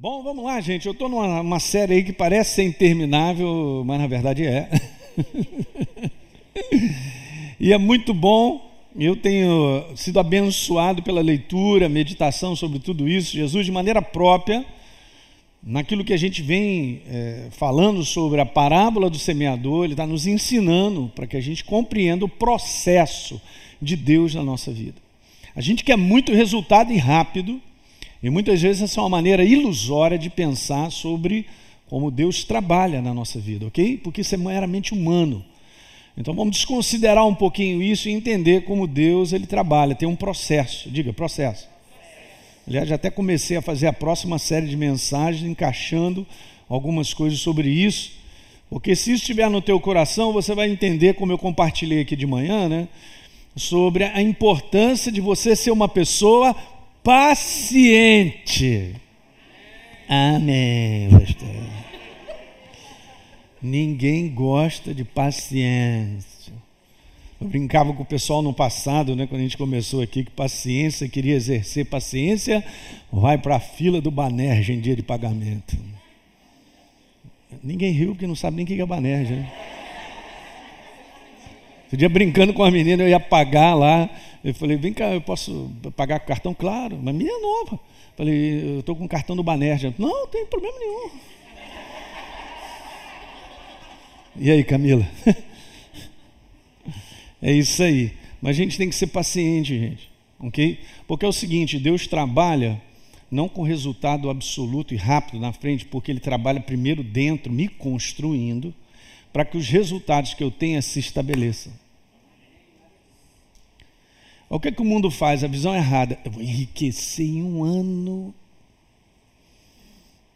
Bom, vamos lá, gente. Eu estou numa série aí que parece ser interminável, mas na verdade é. e é muito bom. Eu tenho sido abençoado pela leitura, meditação sobre tudo isso. Jesus, de maneira própria, naquilo que a gente vem é, falando sobre a parábola do semeador, ele está nos ensinando para que a gente compreenda o processo de Deus na nossa vida. A gente quer muito resultado e rápido. E muitas vezes essa é uma maneira ilusória de pensar sobre como Deus trabalha na nossa vida, ok? Porque isso é meramente humano. Então vamos desconsiderar um pouquinho isso e entender como Deus ele trabalha. Tem um processo, diga processo. Aliás, já até comecei a fazer a próxima série de mensagens encaixando algumas coisas sobre isso, porque se isso estiver no teu coração, você vai entender como eu compartilhei aqui de manhã, né? Sobre a importância de você ser uma pessoa paciente. Amém, pastor. Ninguém gosta de paciência. Eu brincava com o pessoal no passado, né, quando a gente começou aqui, que paciência, queria exercer paciência, vai para a fila do Banerja em dia de pagamento. Ninguém riu porque não sabe nem o que é Banerja. Né? Outro dia brincando com a menina, eu ia pagar lá. Eu falei, vem cá, eu posso pagar com cartão? Claro, mas menina nova. Falei, eu estou com o cartão do Banerja. Não, não tem problema nenhum. E aí, Camila? é isso aí. Mas a gente tem que ser paciente, gente. Ok? Porque é o seguinte: Deus trabalha não com resultado absoluto e rápido na frente, porque Ele trabalha primeiro dentro, me construindo para que os resultados que eu tenha se estabeleçam. O que, é que o mundo faz? A visão errada. Eu vou enriquecer em um ano.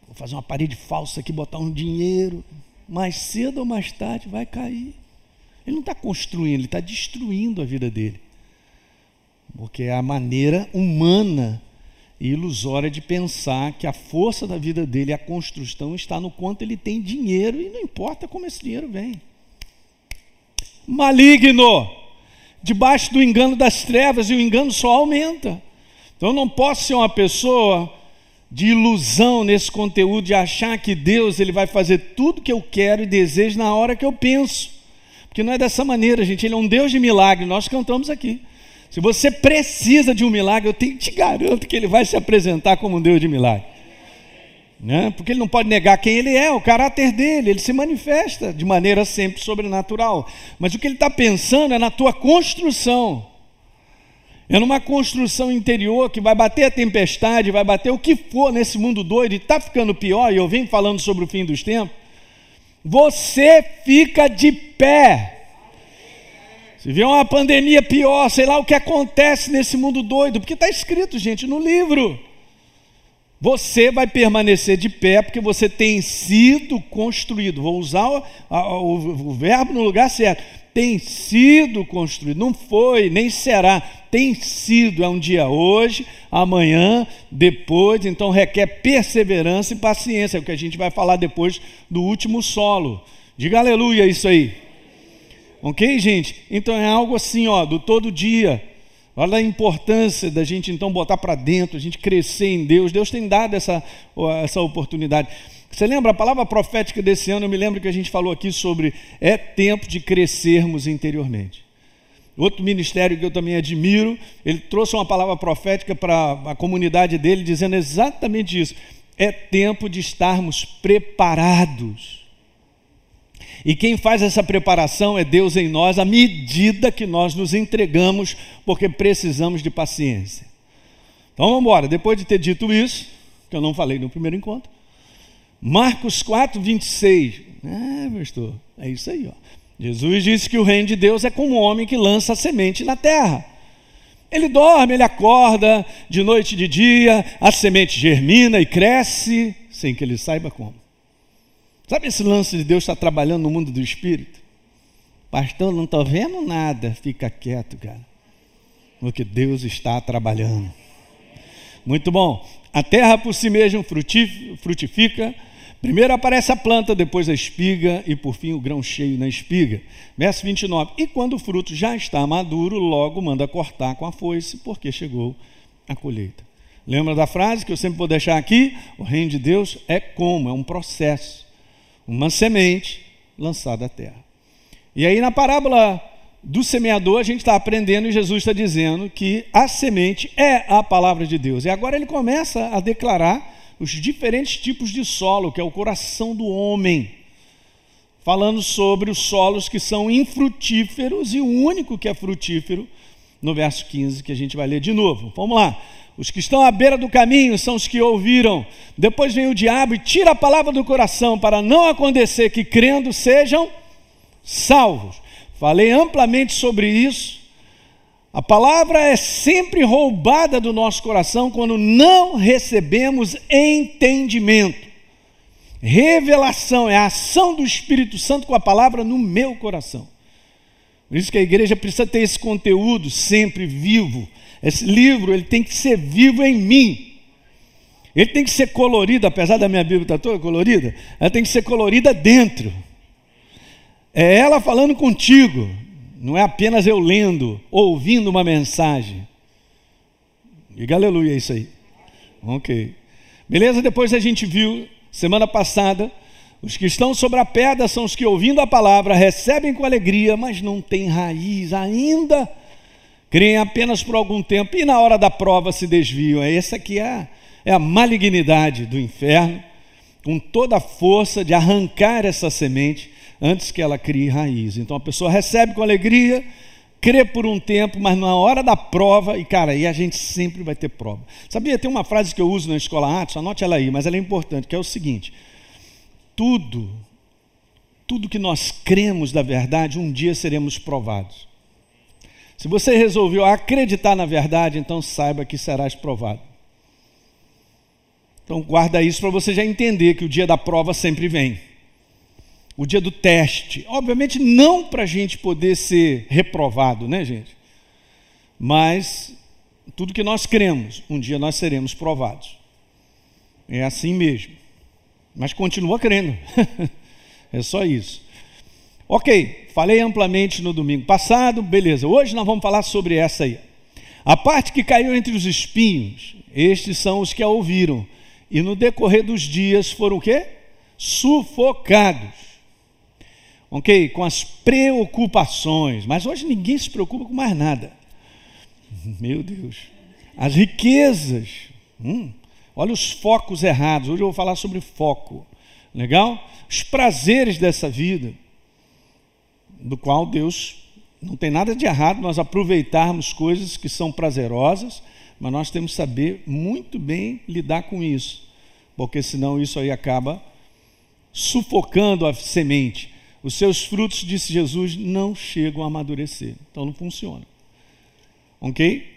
Vou fazer uma parede falsa aqui, botar um dinheiro. Mais cedo ou mais tarde vai cair. Ele não está construindo, ele está destruindo a vida dele. Porque é a maneira humana e ilusória de pensar que a força da vida dele, a construção, está no quanto ele tem dinheiro e não importa como esse dinheiro vem. Maligno, debaixo do engano das trevas, e o engano só aumenta. Então eu não posso ser uma pessoa de ilusão nesse conteúdo, de achar que Deus ele vai fazer tudo que eu quero e desejo na hora que eu penso. Porque não é dessa maneira, gente. Ele é um Deus de milagre, nós cantamos aqui. Se você precisa de um milagre, eu te, garanto que ele vai se apresentar como um Deus de milagre. Né? Porque ele não pode negar quem ele é, o caráter dele, ele se manifesta de maneira sempre sobrenatural. Mas o que ele está pensando é na tua construção. É numa construção interior que vai bater a tempestade, vai bater o que for nesse mundo doido e está ficando pior, e eu venho falando sobre o fim dos tempos. Você fica de pé se vier uma pandemia pior, sei lá o que acontece nesse mundo doido, porque está escrito, gente, no livro. Você vai permanecer de pé porque você tem sido construído. Vou usar o, o, o verbo no lugar certo. Tem sido construído. Não foi, nem será. Tem sido. É um dia hoje, amanhã, depois. Então requer perseverança e paciência. É o que a gente vai falar depois do último solo. Diga aleluia isso aí. Ok, gente? Então é algo assim, ó, do todo dia. Olha a importância da gente então botar para dentro, a gente crescer em Deus. Deus tem dado essa, essa oportunidade. Você lembra a palavra profética desse ano? Eu me lembro que a gente falou aqui sobre é tempo de crescermos interiormente. Outro ministério que eu também admiro, ele trouxe uma palavra profética para a comunidade dele, dizendo exatamente isso: é tempo de estarmos preparados e quem faz essa preparação é Deus em nós, à medida que nós nos entregamos, porque precisamos de paciência. Então vamos embora. Depois de ter dito isso, que eu não falei no primeiro encontro, Marcos 4, 26. É, pastor, é isso aí. Ó. Jesus disse que o reino de Deus é como um homem que lança a semente na terra. Ele dorme, ele acorda de noite e de dia, a semente germina e cresce, sem que ele saiba como. Sabe esse lance de Deus estar trabalhando no mundo do espírito? Pastor, não estou vendo nada. Fica quieto, cara. Porque Deus está trabalhando. Muito bom. A terra por si mesma frutifica. Primeiro aparece a planta, depois a espiga e por fim o grão cheio na espiga. Verso 29. E quando o fruto já está maduro, logo manda cortar com a foice, porque chegou a colheita. Lembra da frase que eu sempre vou deixar aqui? O reino de Deus é como? É um processo, uma semente lançada à terra. E aí na parábola do semeador, a gente está aprendendo e Jesus está dizendo que a semente é a palavra de Deus. E agora ele começa a declarar os diferentes tipos de solo, que é o coração do homem, falando sobre os solos que são infrutíferos e o único que é frutífero, no verso 15, que a gente vai ler de novo. Vamos lá. Os que estão à beira do caminho são os que ouviram. Depois vem o diabo e tira a palavra do coração, para não acontecer que crendo sejam salvos. Falei amplamente sobre isso. A palavra é sempre roubada do nosso coração quando não recebemos entendimento. Revelação é a ação do Espírito Santo com a palavra no meu coração. Por isso que a igreja precisa ter esse conteúdo sempre vivo esse livro ele tem que ser vivo em mim. Ele tem que ser colorido, apesar da minha Bíblia estar toda colorida, ela tem que ser colorida dentro. É ela falando contigo, não é apenas eu lendo, ouvindo uma mensagem. Diga aleluia, é isso aí. Ok. Beleza? Depois a gente viu, semana passada, os que estão sobre a pedra são os que, ouvindo a palavra, recebem com alegria, mas não têm raiz ainda creem apenas por algum tempo e na hora da prova se desviam. É essa aqui é a, é a malignidade do inferno, com toda a força de arrancar essa semente antes que ela crie raiz. Então a pessoa recebe com alegria, crê por um tempo, mas na hora da prova, e cara, aí a gente sempre vai ter prova. Sabia, tem uma frase que eu uso na escola Atos, anote ela aí, mas ela é importante, que é o seguinte: tudo, tudo que nós cremos da verdade, um dia seremos provados. Se você resolveu acreditar na verdade, então saiba que serás provado. Então guarda isso para você já entender que o dia da prova sempre vem. O dia do teste. Obviamente não para a gente poder ser reprovado, né, gente? Mas tudo que nós cremos, um dia nós seremos provados. É assim mesmo. Mas continua crendo. é só isso. Ok, falei amplamente no domingo passado, beleza. Hoje nós vamos falar sobre essa aí. A parte que caiu entre os espinhos, estes são os que a ouviram. E no decorrer dos dias foram o quê? Sufocados. Ok? Com as preocupações. Mas hoje ninguém se preocupa com mais nada. Meu Deus. As riquezas. Hum, olha os focos errados. Hoje eu vou falar sobre foco. Legal? Os prazeres dessa vida do qual Deus não tem nada de errado nós aproveitarmos coisas que são prazerosas, mas nós temos que saber muito bem lidar com isso, porque senão isso aí acaba sufocando a semente. Os seus frutos, disse Jesus, não chegam a amadurecer. Então não funciona. Ok?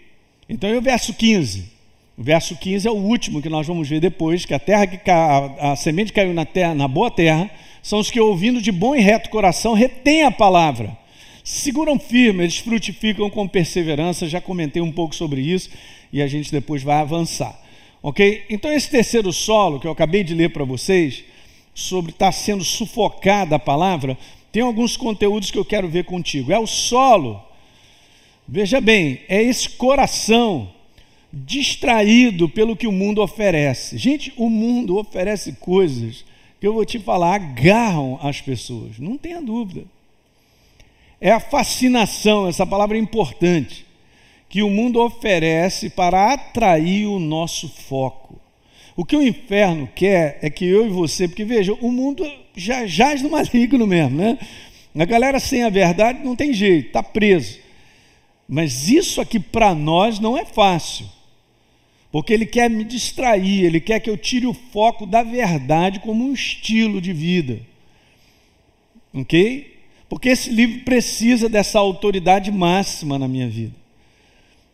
Então, e o verso 15? O verso 15 é o último que nós vamos ver depois, que a terra que a, a semente caiu na terra, na boa terra, são os que, ouvindo de bom e reto coração, retêm a palavra, seguram firme, eles frutificam com perseverança. Já comentei um pouco sobre isso e a gente depois vai avançar. Ok? Então, esse terceiro solo que eu acabei de ler para vocês, sobre estar tá sendo sufocada a palavra, tem alguns conteúdos que eu quero ver contigo. É o solo, veja bem, é esse coração distraído pelo que o mundo oferece. Gente, o mundo oferece coisas que eu vou te falar, agarram as pessoas, não tenha dúvida. É a fascinação, essa palavra é importante, que o mundo oferece para atrair o nosso foco. O que o inferno quer é que eu e você, porque veja, o mundo já jaz no maligno mesmo, né? A galera sem a verdade não tem jeito, está preso. Mas isso aqui para nós não é fácil porque ele quer me distrair, ele quer que eu tire o foco da verdade como um estilo de vida. Ok? Porque esse livro precisa dessa autoridade máxima na minha vida.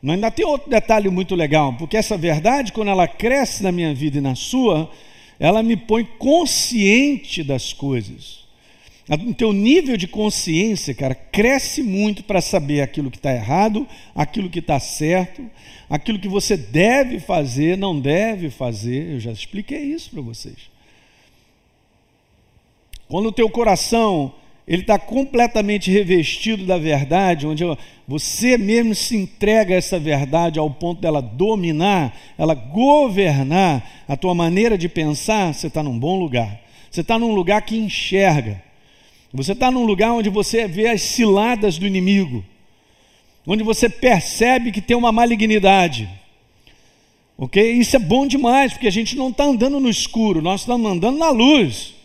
Mas ainda tem outro detalhe muito legal, porque essa verdade, quando ela cresce na minha vida e na sua, ela me põe consciente das coisas. O teu nível de consciência, cara, cresce muito para saber aquilo que está errado, aquilo que está certo, aquilo que você deve fazer, não deve fazer. Eu já expliquei isso para vocês. Quando o teu coração ele está completamente revestido da verdade, onde você mesmo se entrega a essa verdade ao ponto dela dominar, ela governar a tua maneira de pensar, você está num bom lugar. Você está num lugar que enxerga. Você está num lugar onde você vê as ciladas do inimigo, onde você percebe que tem uma malignidade. Ok? Isso é bom demais, porque a gente não está andando no escuro, nós estamos andando na luz.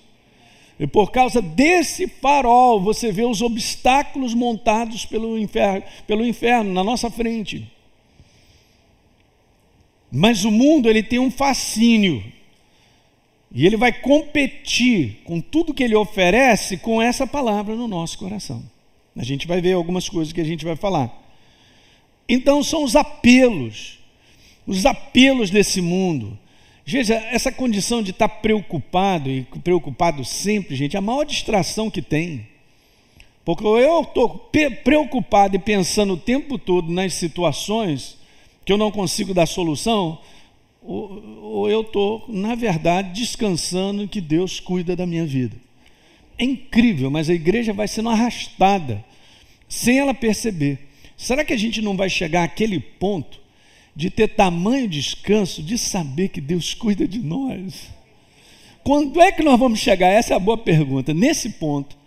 E por causa desse farol, você vê os obstáculos montados pelo inferno, pelo inferno na nossa frente. Mas o mundo ele tem um fascínio. E ele vai competir com tudo que ele oferece com essa palavra no nosso coração. A gente vai ver algumas coisas que a gente vai falar. Então são os apelos, os apelos desse mundo Veja, essa condição de estar preocupado e preocupado sempre, gente, é a maior distração que tem. Porque eu estou preocupado e pensando o tempo todo nas situações que eu não consigo dar solução, ou, ou eu estou, na verdade, descansando que Deus cuida da minha vida. É incrível, mas a igreja vai sendo arrastada sem ela perceber. Será que a gente não vai chegar àquele ponto de ter tamanho descanso, de saber que Deus cuida de nós. Quando é que nós vamos chegar? Essa é a boa pergunta. Nesse ponto,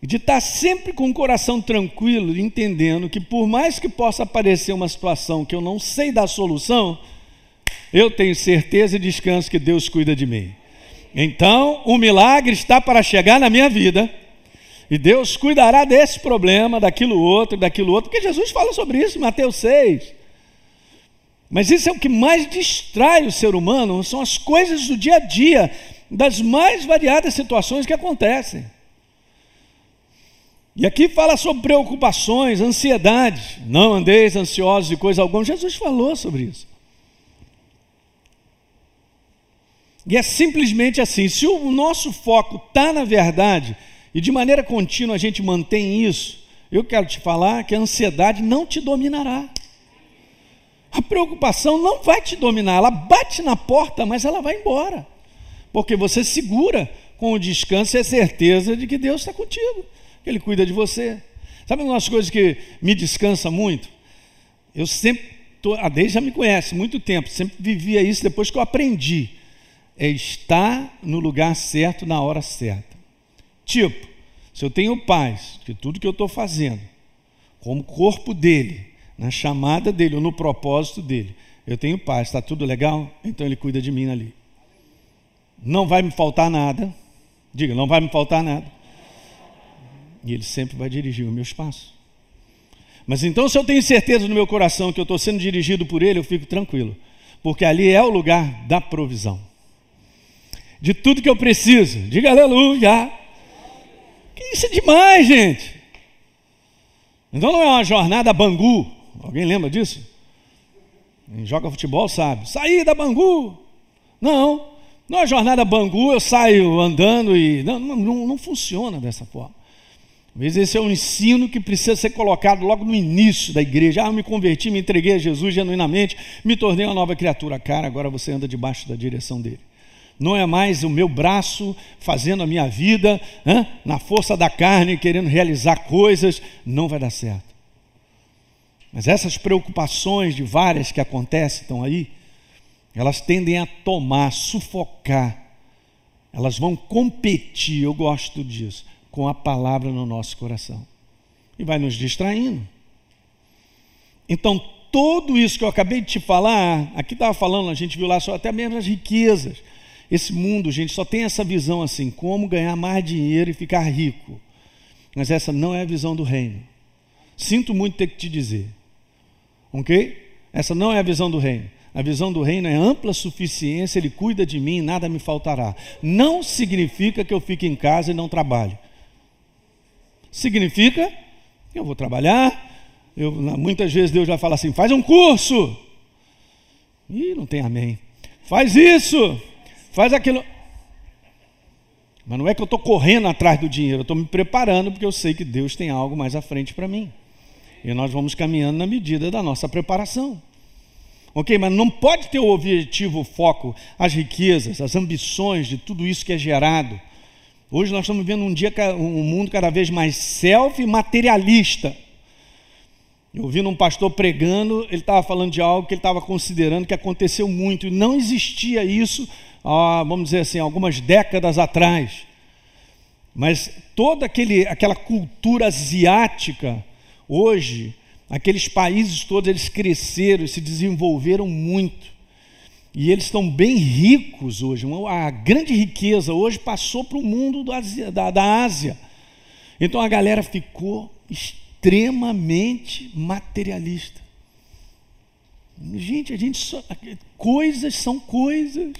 de estar sempre com o coração tranquilo, entendendo que por mais que possa aparecer uma situação que eu não sei da solução, eu tenho certeza e descanso que Deus cuida de mim. Então, o milagre está para chegar na minha vida. E Deus cuidará desse problema, daquilo outro, daquilo outro, porque Jesus fala sobre isso em Mateus 6. Mas isso é o que mais distrai o ser humano, são as coisas do dia a dia, das mais variadas situações que acontecem. E aqui fala sobre preocupações, ansiedade. Não andeis ansiosos de coisa alguma. Jesus falou sobre isso. E é simplesmente assim: se o nosso foco está na verdade, e de maneira contínua a gente mantém isso, eu quero te falar que a ansiedade não te dominará. A preocupação não vai te dominar, ela bate na porta, mas ela vai embora. Porque você segura com o descanso e a certeza de que Deus está contigo, que Ele cuida de você. Sabe uma das coisas que me descansa muito? Eu sempre, tô, a Deise já me conhece muito tempo, sempre vivia isso depois que eu aprendi. É estar no lugar certo na hora certa. Tipo, se eu tenho paz, que tudo que eu estou fazendo, como corpo dele, na chamada dele ou no propósito dele. Eu tenho paz, está tudo legal? Então ele cuida de mim ali. Não vai me faltar nada. Diga, não vai me faltar nada. E ele sempre vai dirigir o meu espaço. Mas então, se eu tenho certeza no meu coração que eu estou sendo dirigido por ele, eu fico tranquilo. Porque ali é o lugar da provisão. De tudo que eu preciso. Diga aleluia. Que isso é demais, gente. Então não é uma jornada Bangu. Alguém lembra disso? Quem joga futebol sabe. Saí da Bangu. Não. Não é jornada Bangu, eu saio andando e. Não, não, não funciona dessa forma. Vezes esse é um ensino que precisa ser colocado logo no início da igreja. Ah, eu me converti, me entreguei a Jesus genuinamente, me tornei uma nova criatura. Cara, agora você anda debaixo da direção dele. Não é mais o meu braço fazendo a minha vida, hein? na força da carne, querendo realizar coisas. Não vai dar certo. Mas essas preocupações de várias que acontecem estão aí, elas tendem a tomar, sufocar, elas vão competir, eu gosto disso, com a palavra no nosso coração. E vai nos distraindo. Então, tudo isso que eu acabei de te falar, aqui estava falando, a gente viu lá só até mesmo as riquezas. Esse mundo, gente, só tem essa visão assim, como ganhar mais dinheiro e ficar rico. Mas essa não é a visão do reino. Sinto muito ter que te dizer. Ok? Essa não é a visão do reino. A visão do reino é ampla suficiência, ele cuida de mim, nada me faltará. Não significa que eu fique em casa e não trabalhe. Significa que eu vou trabalhar. Eu, muitas vezes Deus já fala assim: faz um curso. Ih, não tem amém. Faz isso, faz aquilo. Mas não é que eu estou correndo atrás do dinheiro, eu estou me preparando porque eu sei que Deus tem algo mais à frente para mim. E nós vamos caminhando na medida da nossa preparação. Ok? Mas não pode ter o objetivo, o foco, as riquezas, as ambições de tudo isso que é gerado Hoje nós estamos vivendo um dia um mundo cada vez mais self materialista. Eu ouvi um pastor pregando, ele estava falando de algo que ele estava considerando que aconteceu muito, e não existia isso, vamos dizer assim, algumas décadas atrás. Mas toda aquele, aquela cultura asiática, hoje, aqueles países todos, eles cresceram, se desenvolveram muito. E eles estão bem ricos hoje. A grande riqueza hoje passou para o mundo da, da Ásia. Então a galera ficou extremamente materialista. Gente, a gente só, coisas são coisas.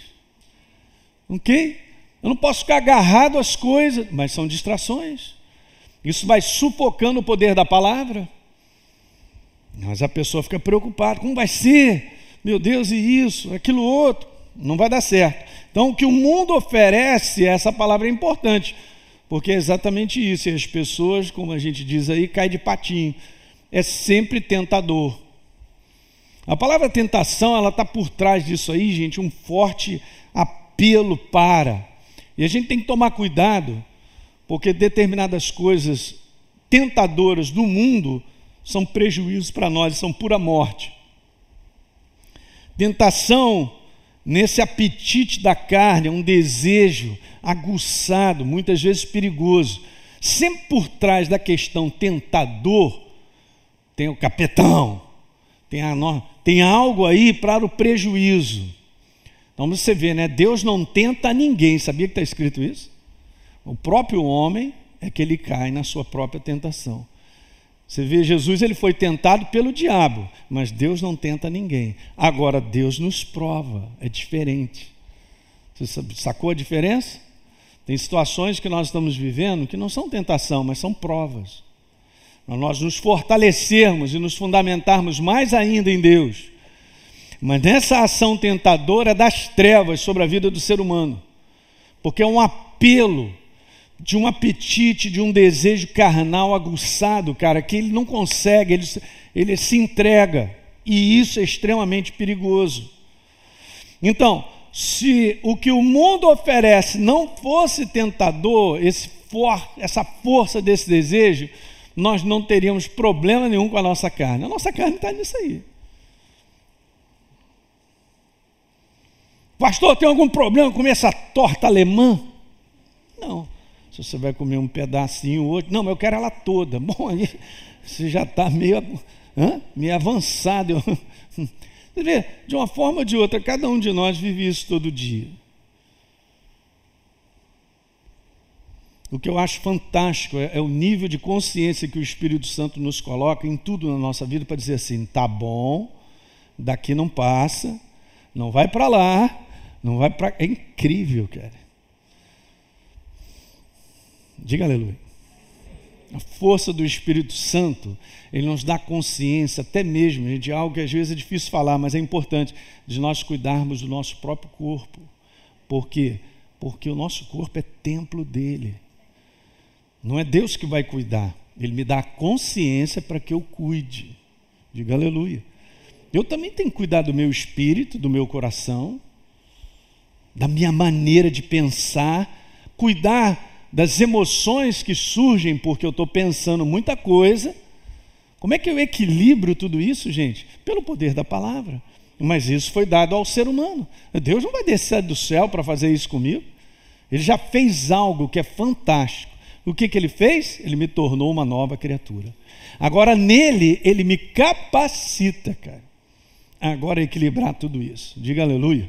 Ok? Eu não posso ficar agarrado às coisas, mas são distrações. Isso vai sufocando o poder da palavra. Mas a pessoa fica preocupada: como vai ser? Meu Deus, e isso, aquilo outro. Não vai dar certo. Então, o que o mundo oferece, essa palavra é importante, porque é exatamente isso. E as pessoas, como a gente diz aí, caem de patinho. É sempre tentador. A palavra tentação, ela está por trás disso aí, gente, um forte apelo para. E a gente tem que tomar cuidado, porque determinadas coisas tentadoras do mundo são prejuízos para nós, são pura morte. Tentação nesse apetite da carne, é um desejo aguçado, muitas vezes perigoso. Sempre por trás da questão tentador, tem o capetão, tem, a, tem algo aí para o prejuízo. Então você vê, né? Deus não tenta ninguém, sabia que está escrito isso? O próprio homem é que ele cai na sua própria tentação. Você vê, Jesus ele foi tentado pelo diabo, mas Deus não tenta ninguém. Agora, Deus nos prova, é diferente. Você sacou a diferença? Tem situações que nós estamos vivendo que não são tentação, mas são provas. Nós nos fortalecermos e nos fundamentarmos mais ainda em Deus mas nessa ação tentadora das trevas sobre a vida do ser humano, porque é um apelo de um apetite, de um desejo carnal aguçado, cara, que ele não consegue, ele, ele se entrega, e isso é extremamente perigoso. Então, se o que o mundo oferece não fosse tentador, for, essa força desse desejo, nós não teríamos problema nenhum com a nossa carne. A nossa carne está nisso aí. Pastor, tem algum problema com essa torta alemã? Não. Se você vai comer um pedacinho hoje, não, mas eu quero ela toda. Bom, aí você já está meio, meio avançado. Você vê, de uma forma ou de outra, cada um de nós vive isso todo dia. O que eu acho fantástico é, é, o nível de consciência que o Espírito Santo nos coloca em tudo na nossa vida para dizer assim: tá bom, daqui não passa, não vai para lá, não vai para. É incrível, cara. Diga aleluia. A força do Espírito Santo, ele nos dá consciência, até mesmo, de algo que às vezes é difícil falar, mas é importante, de nós cuidarmos do nosso próprio corpo. Por quê? Porque o nosso corpo é templo dele. Não é Deus que vai cuidar, ele me dá consciência para que eu cuide. Diga aleluia. Eu também tenho que cuidar do meu espírito, do meu coração, da minha maneira de pensar, cuidar das emoções que surgem porque eu estou pensando muita coisa. Como é que eu equilibro tudo isso, gente? Pelo poder da palavra. Mas isso foi dado ao ser humano. Deus não vai descer do céu para fazer isso comigo. Ele já fez algo que é fantástico. O que, que ele fez? Ele me tornou uma nova criatura. Agora nele, ele me capacita, cara, agora equilibrar tudo isso. Diga aleluia.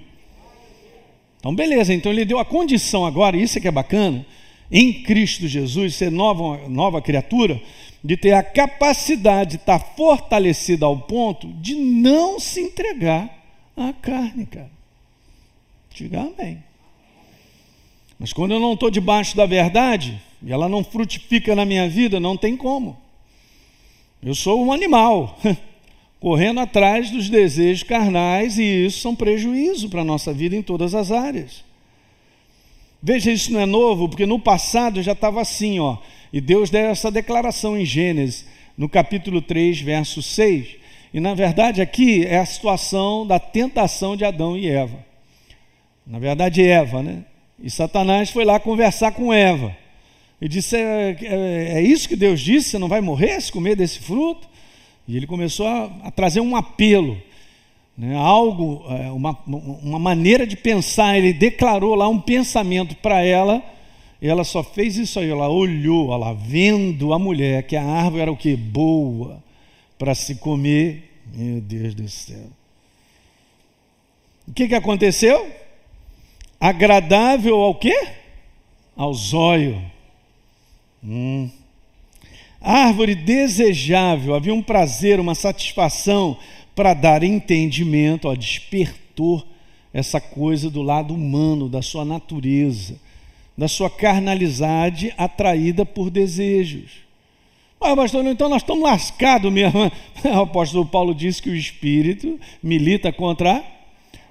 Então, beleza, então ele deu a condição agora, isso é que é bacana, em Cristo Jesus, ser nova, nova criatura, de ter a capacidade de estar fortalecida ao ponto de não se entregar à carne, cara. Diga amém. Mas quando eu não estou debaixo da verdade, e ela não frutifica na minha vida, não tem como. Eu sou um animal. correndo atrás dos desejos carnais, e isso são prejuízo para a nossa vida em todas as áreas. Veja, isso não é novo, porque no passado já estava assim, ó. E Deus deu essa declaração em Gênesis, no capítulo 3, verso 6. E na verdade aqui é a situação da tentação de Adão e Eva. Na verdade, Eva, né? E Satanás foi lá conversar com Eva. E disse: é, é, é, isso que Deus disse? Você não vai morrer se comer desse fruto? E ele começou a, a trazer um apelo, né, algo, é, uma, uma maneira de pensar. Ele declarou lá um pensamento para ela. E ela só fez isso aí. Ela olhou, ela vendo a mulher, que a árvore era o que? Boa para se comer. Meu Deus do céu. O que, que aconteceu? Agradável ao quê? Ao zóio. Hum. Árvore desejável, havia um prazer, uma satisfação para dar entendimento, ó, despertou essa coisa do lado humano, da sua natureza, da sua carnalidade atraída por desejos. Ah, pastor, então nós estamos lascados mesmo. O apóstolo Paulo disse que o Espírito milita contra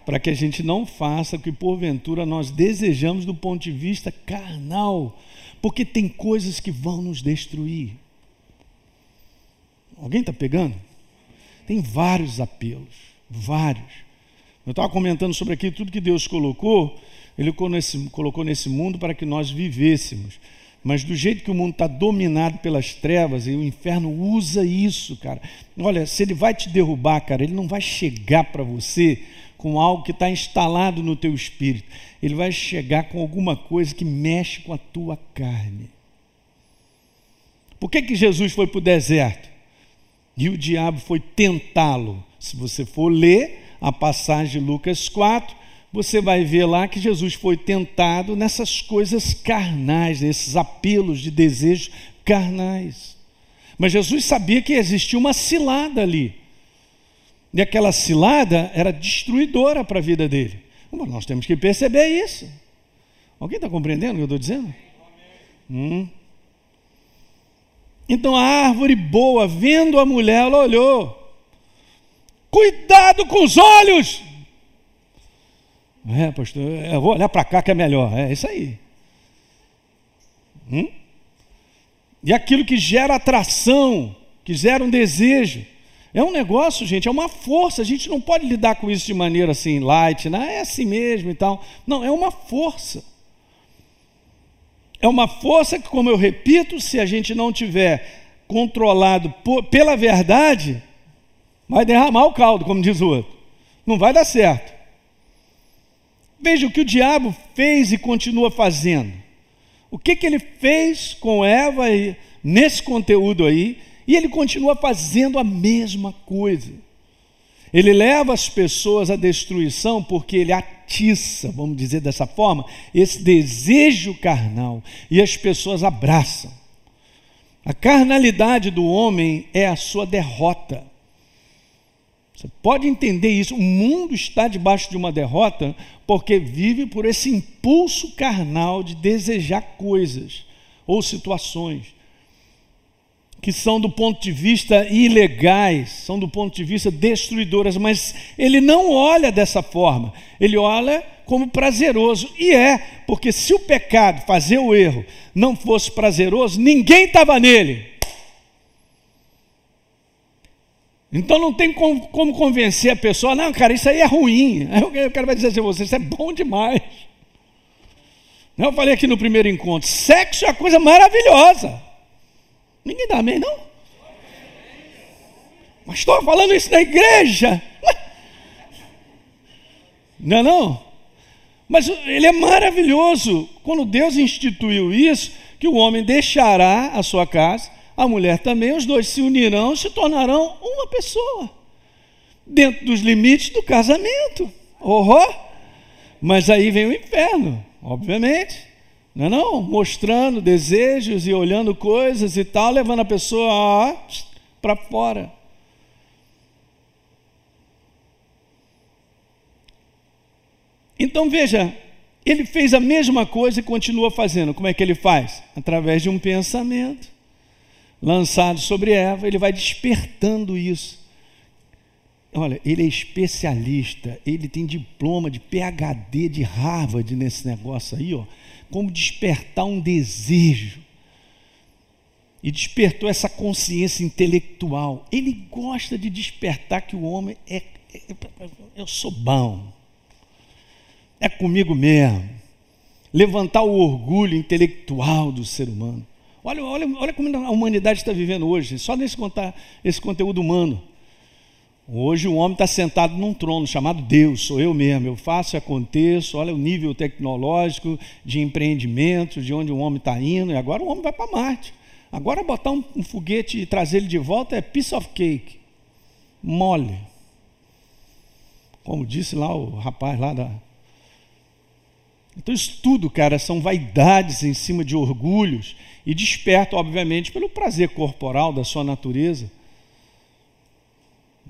para que a gente não faça o que porventura nós desejamos do ponto de vista carnal, porque tem coisas que vão nos destruir. Alguém está pegando? Tem vários apelos, vários. Eu estava comentando sobre aqui tudo que Deus colocou, Ele colocou nesse, mundo para que nós vivêssemos. Mas do jeito que o mundo está dominado pelas trevas, e o inferno usa isso, cara. Olha, se ele vai te derrubar, cara, ele não vai chegar para você com algo que está instalado no teu espírito. Ele vai chegar com alguma coisa que mexe com a tua carne. Por que, que Jesus foi para o deserto? E o diabo foi tentá-lo. Se você for ler a passagem de Lucas 4, você vai ver lá que Jesus foi tentado nessas coisas carnais, nesses apelos de desejos carnais. Mas Jesus sabia que existia uma cilada ali. E aquela cilada era destruidora para a vida dele. Nós temos que perceber isso. Alguém está compreendendo o que eu estou dizendo? Hum. Então a árvore boa, vendo a mulher, ela olhou. Cuidado com os olhos! É, pastor, eu vou olhar para cá que é melhor. É isso aí. Hum? E aquilo que gera atração, que gera um desejo. É um negócio, gente, é uma força. A gente não pode lidar com isso de maneira assim, light, né? é assim mesmo e tal. Não, é uma força. É uma força que, como eu repito, se a gente não tiver controlado por, pela verdade, vai derramar o caldo, como diz o outro. Não vai dar certo. Veja o que o diabo fez e continua fazendo. O que, que ele fez com Eva nesse conteúdo aí, e ele continua fazendo a mesma coisa. Ele leva as pessoas à destruição porque ele atiça, vamos dizer dessa forma, esse desejo carnal, e as pessoas abraçam. A carnalidade do homem é a sua derrota. Você pode entender isso. O mundo está debaixo de uma derrota porque vive por esse impulso carnal de desejar coisas ou situações que são do ponto de vista ilegais, são do ponto de vista destruidoras, mas ele não olha dessa forma. Ele olha como prazeroso e é, porque se o pecado, fazer o erro, não fosse prazeroso, ninguém estava nele. Então não tem como, como, convencer a pessoa, não, cara, isso aí é ruim. Aí o cara vai dizer assim, você, isso é bom demais. Eu falei aqui no primeiro encontro, sexo é uma coisa maravilhosa. Ninguém dá amém, não? Mas estou falando isso na igreja. Não é não? Mas ele é maravilhoso. Quando Deus instituiu isso, que o homem deixará a sua casa a mulher também, os dois se unirão, se tornarão uma pessoa, dentro dos limites do casamento. Horror! Mas aí vem o inferno, obviamente, não é não? Mostrando desejos e olhando coisas e tal, levando a pessoa para fora. Então veja, ele fez a mesma coisa e continua fazendo. Como é que ele faz? Através de um pensamento lançado sobre Eva, ele vai despertando isso. Olha, ele é especialista, ele tem diploma de PhD de Harvard nesse negócio aí, ó. Como despertar um desejo. E despertou essa consciência intelectual. Ele gosta de despertar que o homem é, é eu sou bom. É comigo mesmo. levantar o orgulho intelectual do ser humano. Olha, olha, olha como a humanidade está vivendo hoje, só nesse contar esse conteúdo humano. Hoje o homem está sentado num trono chamado Deus, sou eu mesmo, eu faço e aconteço, olha o nível tecnológico de empreendimento, de onde o homem está indo, e agora o homem vai para Marte. Agora botar um, um foguete e trazer ele de volta é piece of cake, mole. Como disse lá o rapaz lá da. Então isso tudo, cara, são vaidades em cima de orgulhos e desperta, obviamente, pelo prazer corporal da sua natureza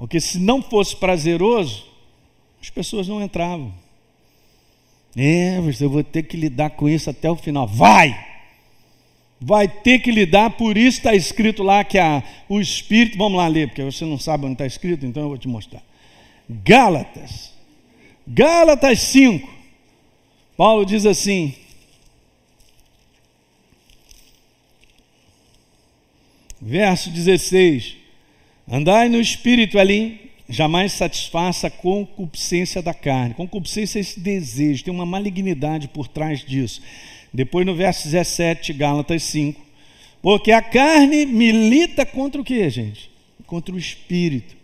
porque se não fosse prazeroso, as pessoas não entravam. É, eu vou ter que lidar com isso até o final. Vai! Vai ter que lidar, por isso está escrito lá que a, o Espírito, vamos lá ler, porque você não sabe onde está escrito, então eu vou te mostrar. Gálatas, Gálatas 5, Paulo diz assim: verso 16: Andai no espírito ali, jamais satisfaça a concupiscência da carne. Concupiscência é esse desejo, tem uma malignidade por trás disso. Depois no verso 17, Gálatas 5. Porque a carne milita contra o que, gente? Contra o espírito.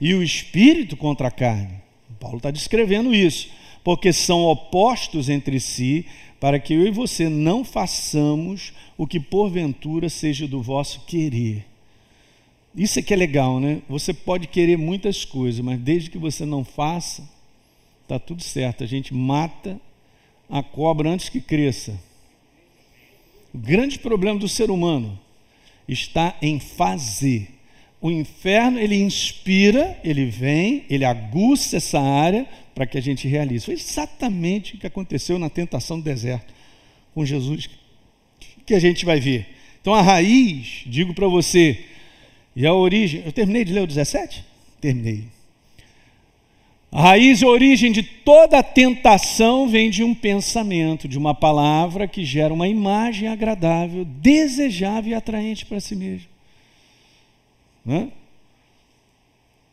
E o espírito contra a carne. Paulo está descrevendo isso. Porque são opostos entre si, para que eu e você não façamos o que porventura seja do vosso querer. Isso é que é legal, né? Você pode querer muitas coisas, mas desde que você não faça, tá tudo certo. A gente mata a cobra antes que cresça. O grande problema do ser humano está em fazer. O inferno, ele inspira, ele vem, ele aguça essa área para que a gente realize. Foi exatamente o que aconteceu na tentação do deserto com Jesus, que a gente vai ver. Então a raiz, digo para você, e a origem, eu terminei de ler o 17? Terminei. A raiz e origem de toda tentação vem de um pensamento, de uma palavra que gera uma imagem agradável, desejável e atraente para si mesmo. Né?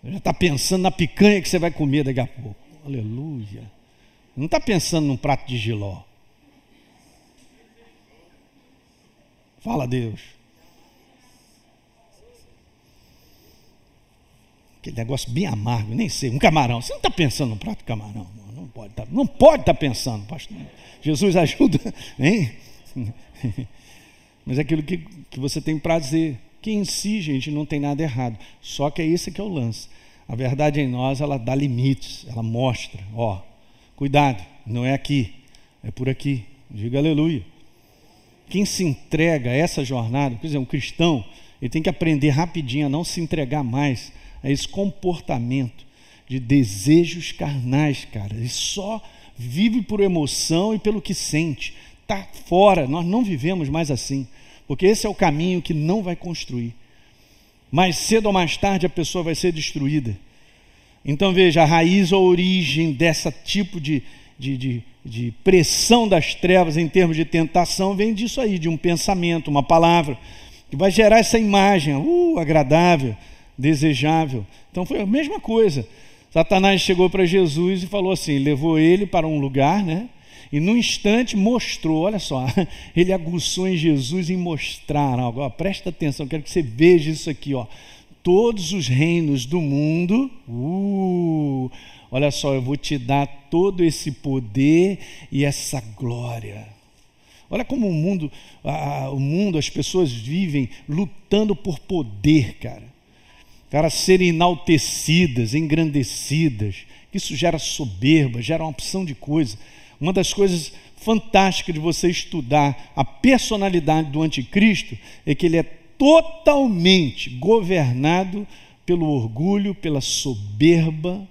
Já está pensando na picanha que você vai comer daqui a pouco. Aleluia. Não está pensando num prato de giló. Fala Deus. Aquele negócio bem amargo, nem sei, um camarão. Você não está pensando no prato de camarão, não pode estar, tá, não pode estar tá pensando, pastor. Jesus ajuda, hein? Mas é aquilo que, que você tem prazer, que em si, gente, não tem nada errado. Só que é esse que é o lance. A verdade em nós, ela dá limites, ela mostra, ó, cuidado, não é aqui, é por aqui. Diga aleluia. Quem se entrega a essa jornada, por exemplo, um cristão, ele tem que aprender rapidinho a não se entregar mais a esse comportamento de desejos carnais, cara. Ele só vive por emoção e pelo que sente. Está fora, nós não vivemos mais assim, porque esse é o caminho que não vai construir. Mais cedo ou mais tarde a pessoa vai ser destruída. Então veja, a raiz, a origem dessa tipo de, de, de, de pressão das trevas em termos de tentação vem disso aí, de um pensamento, uma palavra, que vai gerar essa imagem uh, agradável desejável. Então foi a mesma coisa. Satanás chegou para Jesus e falou assim: levou ele para um lugar, né? E no instante mostrou, olha só, ele aguçou em Jesus em mostrar algo. Ó, presta atenção, quero que você veja isso aqui, ó. Todos os reinos do mundo, uh, olha só, eu vou te dar todo esse poder e essa glória. Olha como o mundo, o mundo, as pessoas vivem lutando por poder, cara cara, serem enaltecidas, engrandecidas. Isso gera soberba, gera uma opção de coisa. Uma das coisas fantásticas de você estudar a personalidade do anticristo é que ele é totalmente governado pelo orgulho, pela soberba,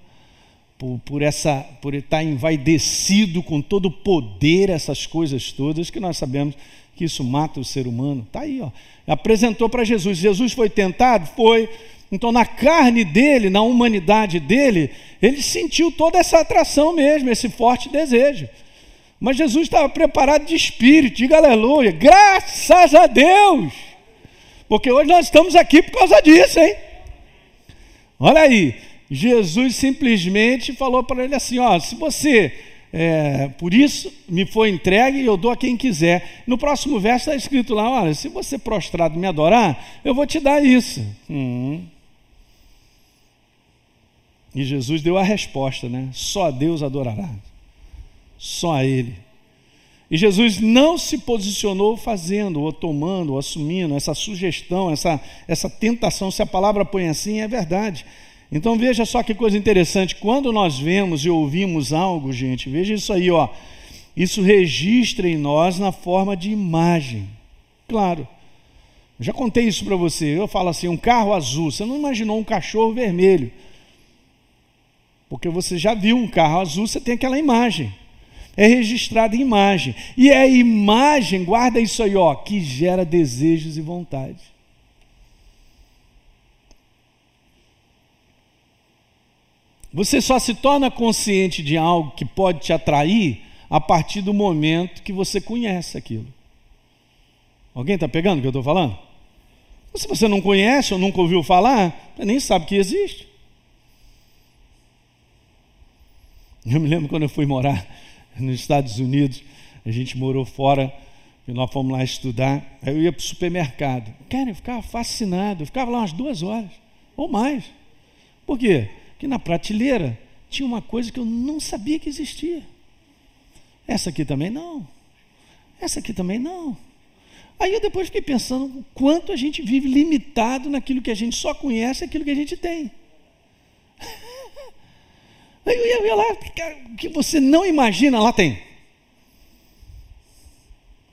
por, por, essa, por estar envaidecido com todo o poder, essas coisas todas, que nós sabemos que isso mata o ser humano. Está aí, ó. Apresentou para Jesus. Jesus foi tentado? Foi. Então, na carne dele, na humanidade dele, ele sentiu toda essa atração mesmo, esse forte desejo. Mas Jesus estava preparado de espírito, diga aleluia, graças a Deus, porque hoje nós estamos aqui por causa disso, hein? Olha aí, Jesus simplesmente falou para ele assim: ó, se você é, por isso me foi entregue e eu dou a quem quiser. No próximo verso está escrito lá: olha, se você prostrado me adorar, eu vou te dar isso. Hum. E Jesus deu a resposta, né? Só Deus adorará. Só a Ele. E Jesus não se posicionou fazendo, ou tomando, ou assumindo essa sugestão, essa, essa tentação. Se a palavra põe assim, é verdade. Então veja só que coisa interessante. Quando nós vemos e ouvimos algo, gente, veja isso aí, ó. Isso registra em nós na forma de imagem. Claro. Já contei isso para você. Eu falo assim, um carro azul. Você não imaginou um cachorro vermelho? Porque você já viu um carro azul, você tem aquela imagem é registrada em imagem. E é imagem, guarda isso aí, ó, que gera desejos e vontade. Você só se torna consciente de algo que pode te atrair a partir do momento que você conhece aquilo. Alguém está pegando o que eu estou falando? Se você não conhece ou nunca ouviu falar, nem sabe que existe. Eu me lembro quando eu fui morar nos Estados Unidos, a gente morou fora, e nós fomos lá estudar. Aí eu ia para o supermercado. Cara, eu ficava fascinado, eu ficava lá umas duas horas, ou mais. Por quê? Porque na prateleira tinha uma coisa que eu não sabia que existia. Essa aqui também não. Essa aqui também não. Aí eu depois fiquei pensando o quanto a gente vive limitado naquilo que a gente só conhece, aquilo que a gente tem. Aí eu ia, ia lá, que você não imagina, lá tem.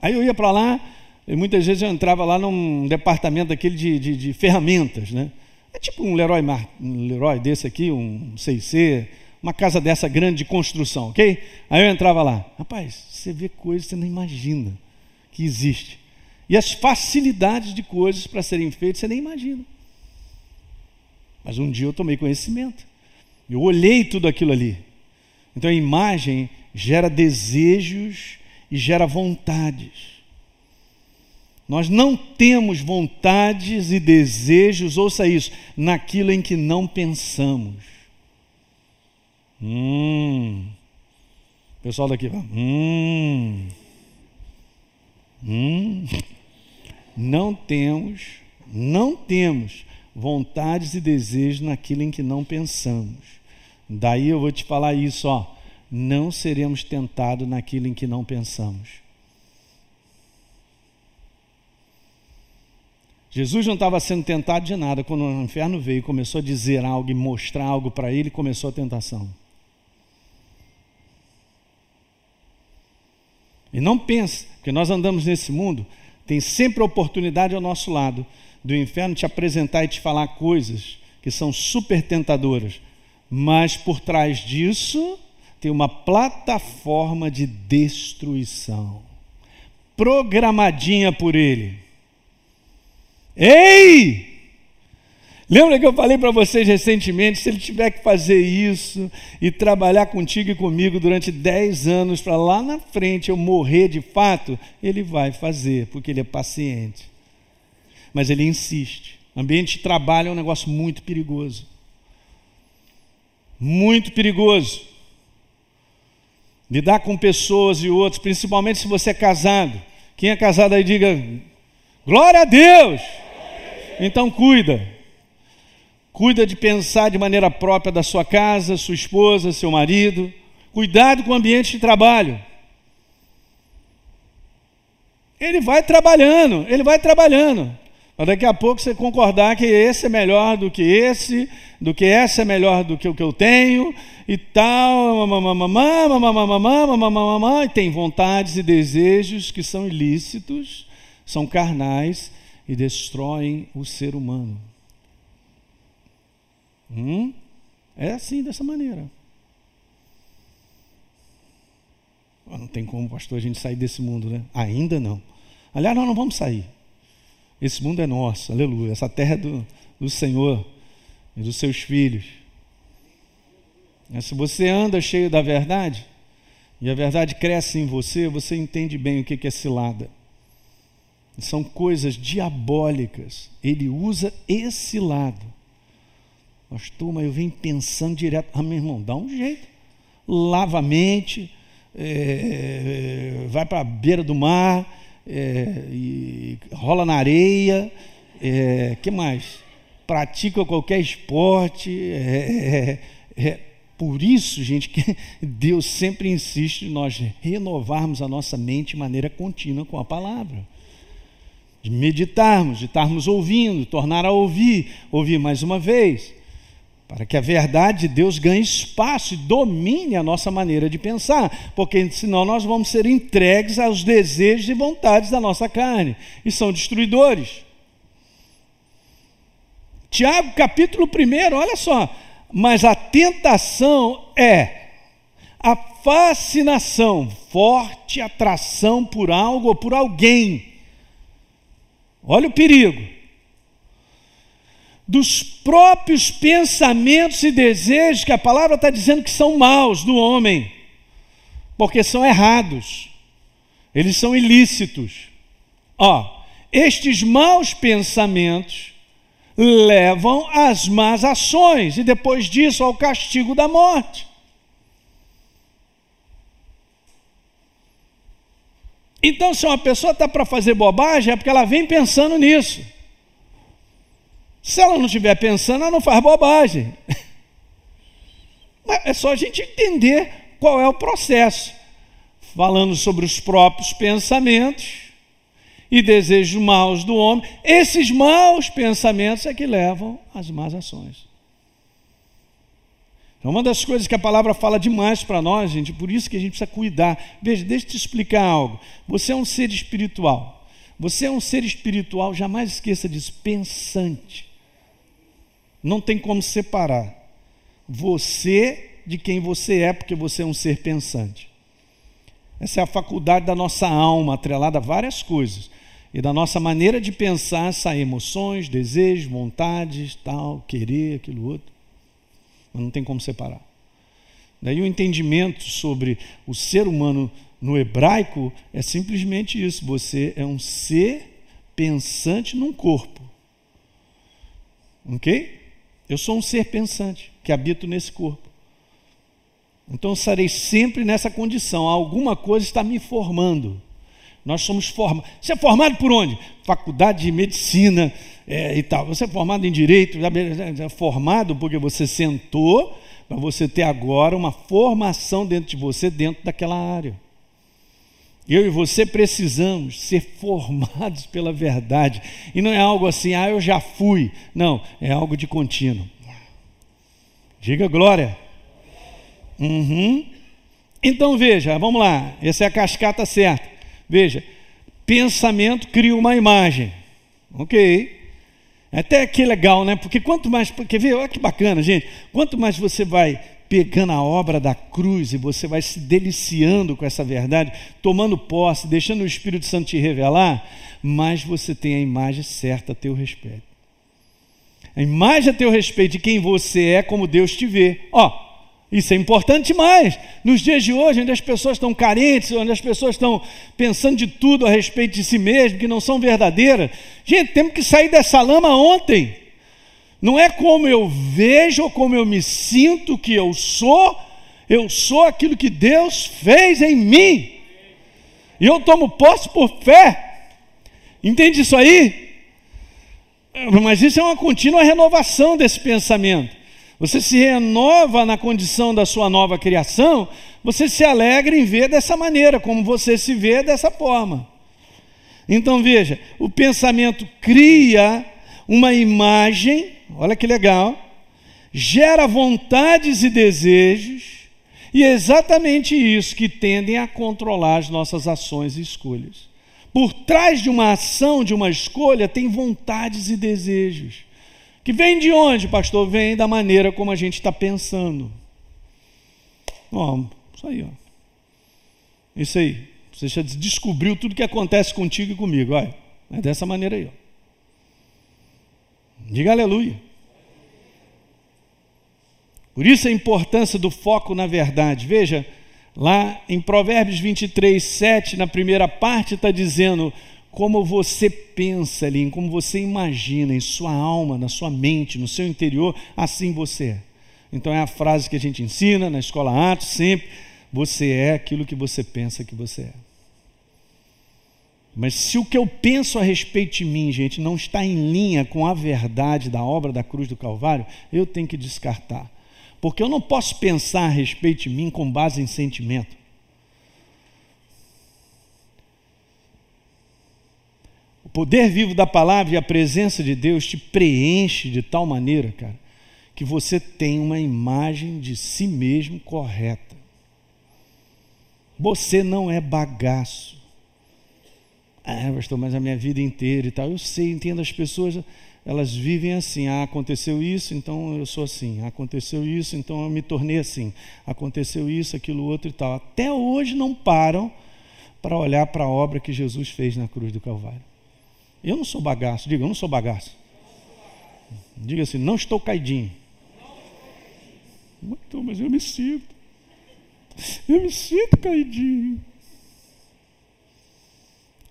Aí eu ia para lá, e muitas vezes eu entrava lá num departamento daquele de, de, de ferramentas, né? É tipo um Leroy, um Leroy desse aqui, um CC, uma casa dessa grande de construção, ok? Aí eu entrava lá, rapaz, você vê coisas que você não imagina que existe. E as facilidades de coisas para serem feitas você nem imagina. Mas um dia eu tomei conhecimento. Eu olhei tudo aquilo ali. Então a imagem gera desejos e gera vontades. Nós não temos vontades e desejos, ouça isso, naquilo em que não pensamos. Hum. Pessoal daqui, hum. Hum. Não temos, não temos vontades e desejos naquilo em que não pensamos. Daí eu vou te falar isso, ó. Não seremos tentados naquilo em que não pensamos. Jesus não estava sendo tentado de nada. Quando o inferno veio começou a dizer algo e mostrar algo para ele, começou a tentação. E não pense, porque nós andamos nesse mundo, tem sempre oportunidade ao nosso lado do inferno te apresentar e te falar coisas que são super tentadoras, mas por trás disso tem uma plataforma de destruição, programadinha por ele. Ei! Lembra que eu falei para vocês recentemente? Se ele tiver que fazer isso e trabalhar contigo e comigo durante 10 anos para lá na frente eu morrer de fato, ele vai fazer, porque ele é paciente mas ele insiste. Ambiente de trabalho é um negócio muito perigoso. Muito perigoso. Lidar com pessoas e outros, principalmente se você é casado. Quem é casado aí diga: Glória a Deus! Então cuida. Cuida de pensar de maneira própria da sua casa, sua esposa, seu marido. Cuidado com o ambiente de trabalho. Ele vai trabalhando, ele vai trabalhando. Mas daqui a pouco você concordar que esse é melhor do que esse, do que essa é melhor do que o que eu tenho e tal, e tem vontades e desejos que são ilícitos, são carnais e destroem o ser humano. Hum? É assim, dessa maneira. Não tem como, pastor, a gente sair desse mundo, né? Ainda não. Aliás, nós não vamos sair. Esse mundo é nosso, aleluia. Essa terra é do, do Senhor e dos seus filhos. Se você anda cheio da verdade, e a verdade cresce em você, você entende bem o que é cilada. São coisas diabólicas. Ele usa esse lado. Pastor, mas eu venho pensando direto. Ah, meu irmão, dá um jeito. Lava a mente, é, vai para a beira do mar, é, e rola na areia, é, que mais? Pratica qualquer esporte. É, é, é, por isso, gente, que Deus sempre insiste em nós renovarmos a nossa mente de maneira contínua com a palavra. De meditarmos, de estarmos ouvindo, tornar a ouvir, ouvir mais uma vez, para que a verdade de Deus ganhe espaço e domine a nossa maneira de pensar, porque senão nós vamos ser entregues aos desejos e vontades da nossa carne, e são destruidores. Tiago, capítulo 1, olha só, mas a tentação é a fascinação, forte atração por algo ou por alguém. Olha o perigo. Dos próprios pensamentos e desejos que a palavra está dizendo que são maus do homem, porque são errados, eles são ilícitos. Ó, estes maus pensamentos levam às más ações e depois disso ao castigo da morte. Então, se uma pessoa está para fazer bobagem, é porque ela vem pensando nisso. Se ela não estiver pensando, ela não faz bobagem. É só a gente entender qual é o processo. Falando sobre os próprios pensamentos, e desejos maus do homem, esses maus pensamentos é que levam às más ações. Então, uma das coisas que a palavra fala demais para nós, gente, por isso que a gente precisa cuidar. Veja, deixa eu te explicar algo. Você é um ser espiritual. Você é um ser espiritual, jamais esqueça disso, pensante. Não tem como separar você de quem você é, porque você é um ser pensante. Essa é a faculdade da nossa alma, atrelada a várias coisas. E da nossa maneira de pensar saem emoções, desejos, vontades, tal, querer, aquilo outro. Mas não tem como separar. Daí o entendimento sobre o ser humano no hebraico é simplesmente isso: você é um ser pensante num corpo. Ok? Eu sou um ser pensante que habito nesse corpo. Então eu sempre nessa condição. Alguma coisa está me formando. Nós somos formados. Você é formado por onde? Faculdade de medicina é, e tal. Você é formado em direito, é formado porque você sentou para você ter agora uma formação dentro de você, dentro daquela área. Eu e você precisamos ser formados pela verdade. E não é algo assim, ah, eu já fui. Não, é algo de contínuo. Diga glória. Uhum. Então veja, vamos lá, essa é a cascata certa. Veja, pensamento cria uma imagem. Ok. Até que legal, né? Porque quanto mais. Quer ver? Olha que bacana, gente. Quanto mais você vai pegando a obra da cruz e você vai se deliciando com essa verdade, tomando posse, deixando o Espírito Santo te revelar, mais você tem a imagem certa a teu respeito. A imagem a teu respeito de quem você é, como Deus te vê. Ó, isso é importante demais. Nos dias de hoje, onde as pessoas estão carentes, onde as pessoas estão pensando de tudo a respeito de si mesmo, que não são verdadeiras. Gente, temos que sair dessa lama ontem. Não é como eu vejo ou como eu me sinto que eu sou, eu sou aquilo que Deus fez em mim. E eu tomo posse por fé. Entende isso aí? Mas isso é uma contínua renovação desse pensamento. Você se renova na condição da sua nova criação, você se alegra em ver dessa maneira, como você se vê dessa forma. Então veja, o pensamento cria uma imagem, olha que legal, gera vontades e desejos, e é exatamente isso que tendem a controlar as nossas ações e escolhas. Por trás de uma ação, de uma escolha, tem vontades e desejos. Que vem de onde, pastor? Vem da maneira como a gente está pensando. Ó, isso aí, ó. Isso aí. Você já descobriu tudo que acontece contigo e comigo. Olha, é dessa maneira aí. Ó. Diga aleluia. Por isso a importância do foco na verdade. Veja, lá em Provérbios 23, 7, na primeira parte, está dizendo: como você pensa ali, como você imagina, em sua alma, na sua mente, no seu interior, assim você é. Então é a frase que a gente ensina na escola Atos sempre. Você é aquilo que você pensa que você é. Mas se o que eu penso a respeito de mim, gente, não está em linha com a verdade da obra da cruz do Calvário, eu tenho que descartar. Porque eu não posso pensar a respeito de mim com base em sentimento. O poder vivo da palavra e a presença de Deus te preenche de tal maneira, cara, que você tem uma imagem de si mesmo correta. Você não é bagaço. Ah, pastor, mas a minha vida inteira e tal. Eu sei, entendo as pessoas, elas vivem assim. Ah, aconteceu isso, então eu sou assim. Ah, aconteceu isso, então eu me tornei assim. Aconteceu isso, aquilo outro e tal. Até hoje não param para olhar para a obra que Jesus fez na cruz do Calvário. Eu não sou bagaço, diga, eu não sou bagaço. Diga assim, não estou caidinho. Mas eu me sinto. Eu me sinto caidinho.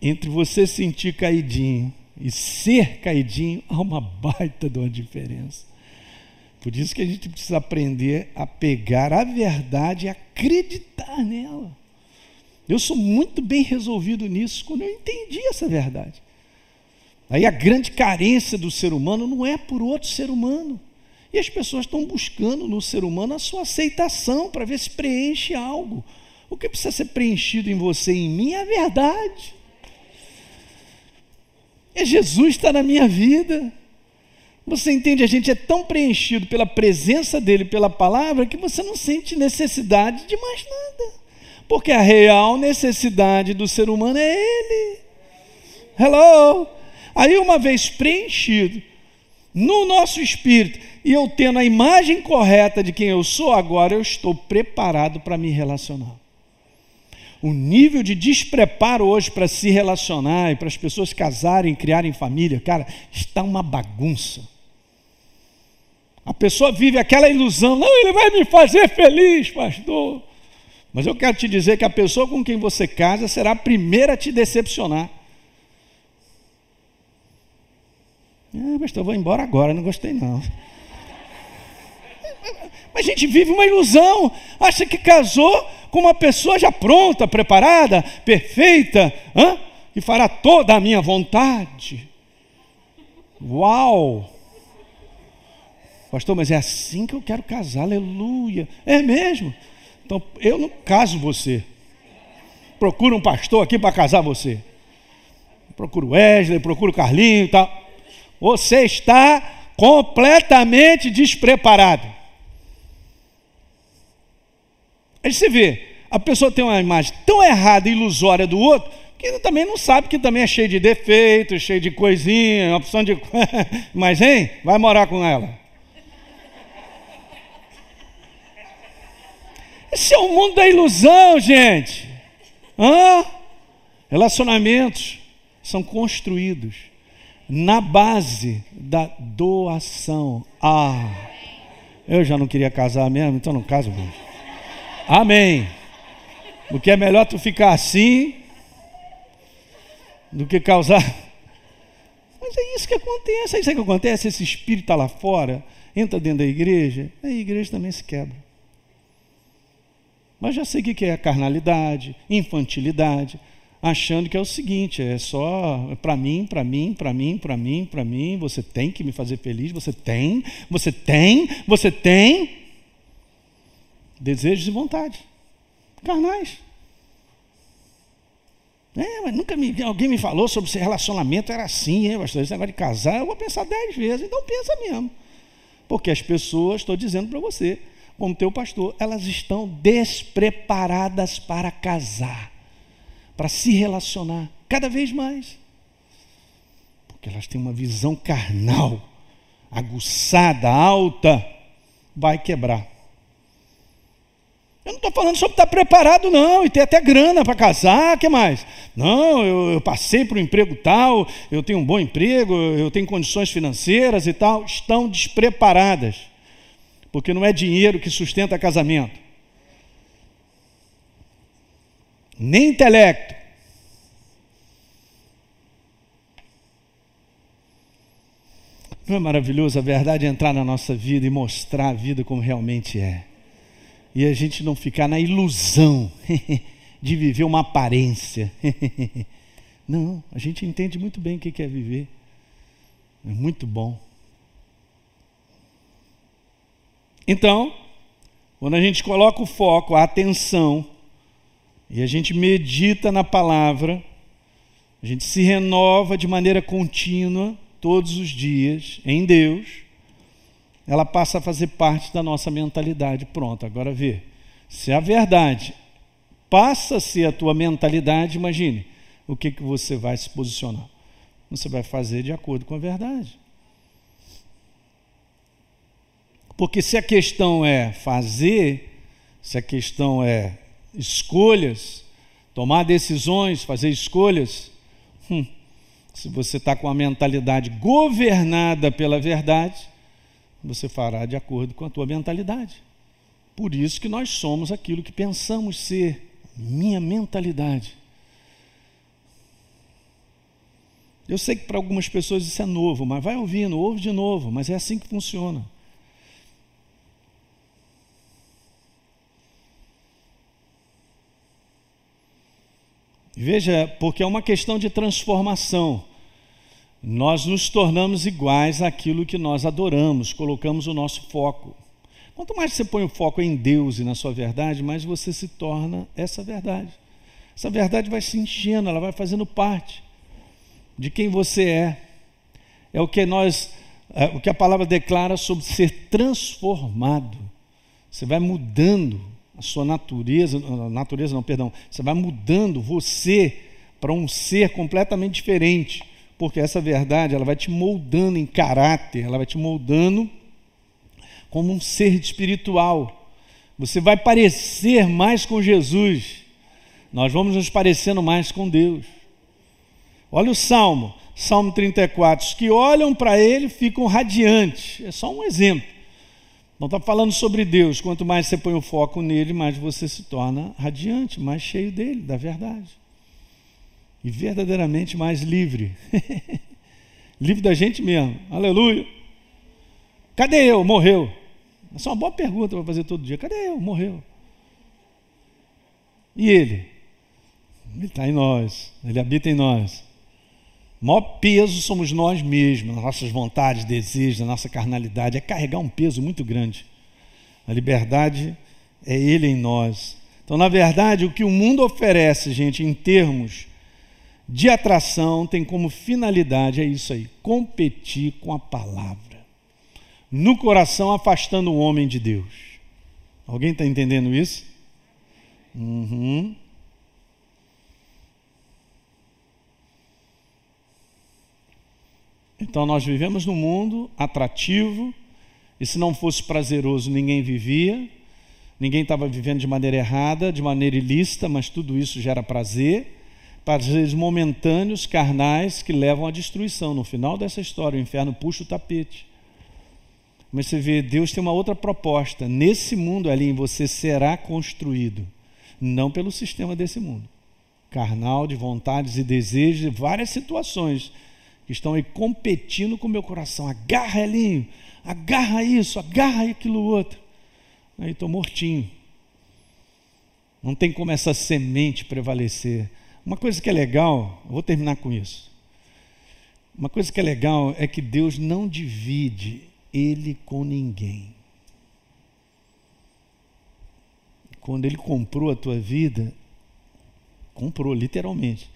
Entre você sentir caidinho e ser caidinho, há uma baita de uma diferença. Por isso que a gente precisa aprender a pegar a verdade e acreditar nela. Eu sou muito bem resolvido nisso quando eu entendi essa verdade. Aí a grande carência do ser humano não é por outro ser humano. E as pessoas estão buscando no ser humano a sua aceitação para ver se preenche algo. O que precisa ser preenchido em você e em mim é a verdade. É Jesus está na minha vida. Você entende? A gente é tão preenchido pela presença dele, pela palavra, que você não sente necessidade de mais nada. Porque a real necessidade do ser humano é ele. Hello! Aí, uma vez preenchido no nosso espírito e eu tendo a imagem correta de quem eu sou, agora eu estou preparado para me relacionar. O nível de despreparo hoje para se relacionar e para as pessoas casarem, criarem família, cara, está uma bagunça. A pessoa vive aquela ilusão, não, ele vai me fazer feliz, pastor. Mas eu quero te dizer que a pessoa com quem você casa será a primeira a te decepcionar. Ah, pastor, eu vou embora agora, não gostei não. Mas a gente vive uma ilusão, acha que casou com uma pessoa já pronta, preparada, perfeita, e fará toda a minha vontade. Uau! Pastor, mas é assim que eu quero casar, aleluia. É mesmo? Então eu não caso você. Procura um pastor aqui para casar você. Procura Wesley, procura o Carlinho e tal você está completamente despreparado. Aí você vê, a pessoa tem uma imagem tão errada e ilusória do outro, que também não sabe que também é cheio de defeitos, cheio de coisinha, opção de. Mas, hein? Vai morar com ela. Esse é o mundo da ilusão, gente. Hã? Relacionamentos são construídos na base da doação. Ah, eu já não queria casar mesmo, então não caso mais. Amém. Porque é melhor tu ficar assim do que causar. Mas é isso que acontece. É isso que acontece. Esse espírito está lá fora, entra dentro da igreja, a igreja também se quebra. Mas já sei o que é carnalidade, infantilidade, achando que é o seguinte: é só para mim, para mim, para mim, para mim, para mim, você tem que me fazer feliz, você tem, você tem, você tem. Desejos e vontade, carnais. É, mas nunca me, alguém me falou sobre esse relacionamento, era assim, hein, pastor? Esse negócio de casar, eu vou pensar dez vezes, então pensa mesmo. Porque as pessoas, estou dizendo para você, como teu pastor, elas estão despreparadas para casar para se relacionar cada vez mais. Porque elas têm uma visão carnal, aguçada, alta, vai quebrar. Eu não estou falando sobre estar preparado, não, e ter até grana para casar, que mais? Não, eu, eu passei para um emprego tal, eu tenho um bom emprego, eu tenho condições financeiras e tal. Estão despreparadas, porque não é dinheiro que sustenta casamento. nem intelecto. Não é maravilhoso a verdade entrar na nossa vida e mostrar a vida como realmente é? E a gente não ficar na ilusão de viver uma aparência. não, a gente entende muito bem o que é viver. É muito bom. Então, quando a gente coloca o foco, a atenção, e a gente medita na palavra, a gente se renova de maneira contínua, todos os dias, em Deus, ela passa a fazer parte da nossa mentalidade. Pronto, agora vê. Se a verdade passa a ser a tua mentalidade, imagine o que, que você vai se posicionar. Você vai fazer de acordo com a verdade. Porque se a questão é fazer, se a questão é escolhas, tomar decisões, fazer escolhas, hum, se você está com a mentalidade governada pela verdade, você fará de acordo com a tua mentalidade. Por isso que nós somos aquilo que pensamos ser. Minha mentalidade. Eu sei que para algumas pessoas isso é novo, mas vai ouvindo, ouve de novo, mas é assim que funciona. Veja, porque é uma questão de transformação. Nós nos tornamos iguais àquilo que nós adoramos, colocamos o nosso foco. Quanto mais você põe o foco em Deus e na sua verdade, mais você se torna essa verdade. Essa verdade vai se enchendo, ela vai fazendo parte de quem você é. É o que nós, é o que a palavra declara sobre ser transformado. Você vai mudando a sua natureza, natureza não, perdão, você vai mudando você para um ser completamente diferente, porque essa verdade ela vai te moldando em caráter, ela vai te moldando como um ser espiritual. Você vai parecer mais com Jesus. Nós vamos nos parecendo mais com Deus. Olha o Salmo, Salmo 34. Os que olham para ele ficam radiantes. É só um exemplo. Não está falando sobre Deus. Quanto mais você põe o foco nele, mais você se torna radiante, mais cheio dele, da verdade. E verdadeiramente mais livre. livre da gente mesmo. Aleluia. Cadê eu? Morreu. Essa é uma boa pergunta para fazer todo dia. Cadê eu? Morreu. E ele? Ele está em nós. Ele habita em nós. O maior peso somos nós mesmos, nossas vontades, desejos, a nossa carnalidade. É carregar um peso muito grande. A liberdade é Ele em nós. Então, na verdade, o que o mundo oferece, gente, em termos de atração, tem como finalidade, é isso aí: competir com a palavra. No coração, afastando o homem de Deus. Alguém está entendendo isso? Uhum. Então nós vivemos num mundo atrativo, e se não fosse prazeroso, ninguém vivia, ninguém estava vivendo de maneira errada, de maneira ilícita, mas tudo isso gera prazer, prazeres momentâneos, carnais, que levam à destruição. No final dessa história, o inferno puxa o tapete. Mas você vê, Deus tem uma outra proposta. Nesse mundo ali, você será construído, não pelo sistema desse mundo carnal, de vontades e desejos, de várias situações que estão aí competindo com o meu coração. Agarra, Elinho, agarra isso, agarra aquilo outro. Aí estou mortinho. Não tem como essa semente prevalecer. Uma coisa que é legal, vou terminar com isso. Uma coisa que é legal é que Deus não divide Ele com ninguém. Quando Ele comprou a tua vida, comprou literalmente.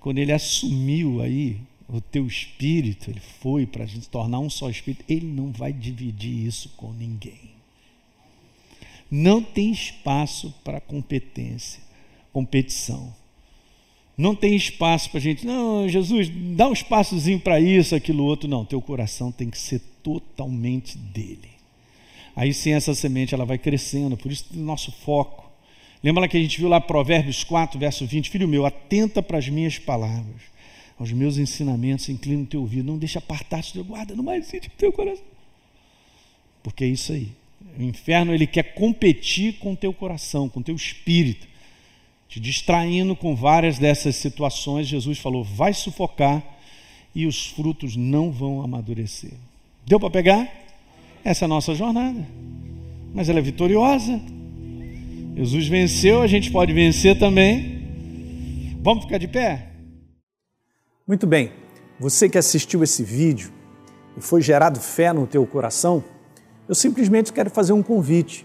Quando Ele assumiu aí o teu espírito, ele foi para a gente tornar um só espírito, ele não vai dividir isso com ninguém. Não tem espaço para competência, competição. Não tem espaço para a gente, não, Jesus, dá um espaçozinho para isso, aquilo outro. Não, teu coração tem que ser totalmente dele. Aí sim essa semente ela vai crescendo, por isso o nosso foco. Lembra que a gente viu lá Provérbios 4, verso 20, filho meu, atenta para as minhas palavras aos meus ensinamentos, inclina o teu ouvido, não deixa apartar-te teu guarda no mais íntimo do teu coração. Porque é isso aí. O inferno ele quer competir com o teu coração, com o teu espírito, te distraindo com várias dessas situações. Jesus falou: vai sufocar e os frutos não vão amadurecer. Deu para pegar? Essa é a nossa jornada. Mas ela é vitoriosa. Jesus venceu, a gente pode vencer também. Vamos ficar de pé? Muito bem. Você que assistiu esse vídeo e foi gerado fé no teu coração, eu simplesmente quero fazer um convite